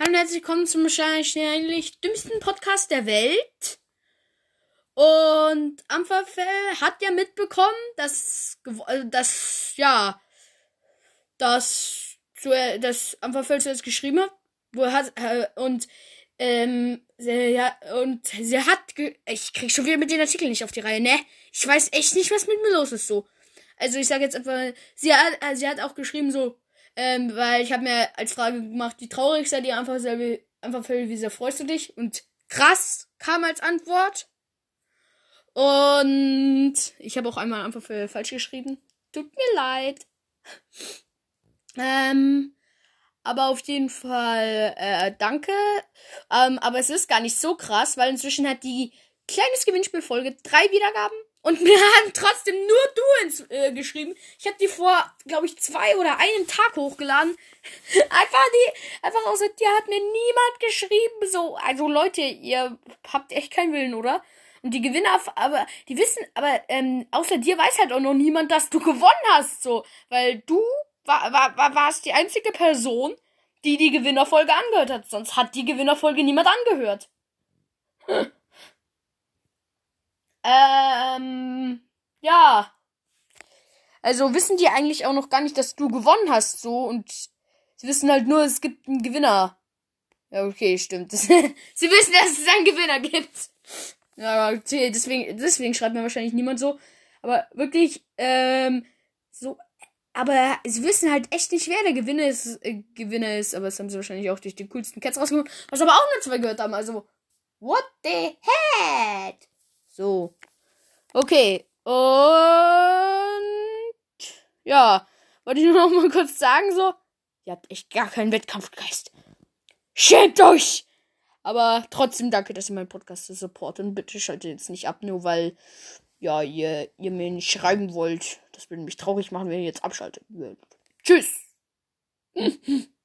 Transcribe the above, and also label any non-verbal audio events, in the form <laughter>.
Hallo und herzlich willkommen zum wahrscheinlich dümmsten Podcast der Welt. Und Ampferfell hat ja mitbekommen, dass, äh, dass ja, dass, dass Ampferfell zuerst geschrieben hat, wo hat, äh, und, ähm, sie, ja, und sie hat, ich krieg schon wieder mit den Artikeln nicht auf die Reihe, ne? Ich weiß echt nicht, was mit mir los ist, so. Also ich sage jetzt einfach, sie hat, äh, sie hat auch geschrieben so, ähm, weil ich habe mir als Frage gemacht, wie traurig sei dir einfach selber, einfach für, wie sehr freust du dich? Und krass kam als Antwort. Und ich habe auch einmal einfach für falsch geschrieben. Tut mir leid. ähm, aber auf jeden Fall äh, danke. Ähm, aber es ist gar nicht so krass, weil inzwischen hat die kleines Gewinnspielfolge drei Wiedergaben und mir <laughs> haben trotzdem nur du ins, äh, geschrieben. Ich habe die vor, glaube ich, zwei oder einen Tag hochgeladen. <laughs> einfach die, einfach außer dir hat mir niemand geschrieben. So, also Leute, ihr habt echt keinen Willen, oder? Und die Gewinner, aber die wissen, aber ähm, außer dir weiß halt auch noch niemand, dass du <laughs> gewonnen hast, so, weil du war, war, war, warst die einzige Person, die die Gewinnerfolge angehört hat. Sonst hat die Gewinnerfolge niemand angehört. Hm. Ähm, ja. Also wissen die eigentlich auch noch gar nicht, dass du gewonnen hast, so und sie wissen halt nur, es gibt einen Gewinner. Ja, okay, stimmt. <laughs> sie wissen, dass es einen Gewinner gibt. Ja, okay, deswegen, deswegen schreibt mir wahrscheinlich niemand so. Aber wirklich, ähm, so, aber sie wissen halt echt nicht, wer der Gewinner ist, äh, Gewinner ist. Aber das haben sie wahrscheinlich auch durch die coolsten Cats rausgeholt, was aber auch nur zwei gehört haben. Also, what the heck? So. Okay. Und wollte ich nur noch mal kurz sagen so, ihr habt echt gar keinen Wettkampfgeist. Schämt euch! Aber trotzdem danke, dass ihr meinen Podcast supportet und bitte schaltet jetzt nicht ab, nur weil ja, ihr, ihr mir nicht schreiben wollt. Das würde mich traurig machen, wenn ihr jetzt abschaltet. Tschüss! <laughs>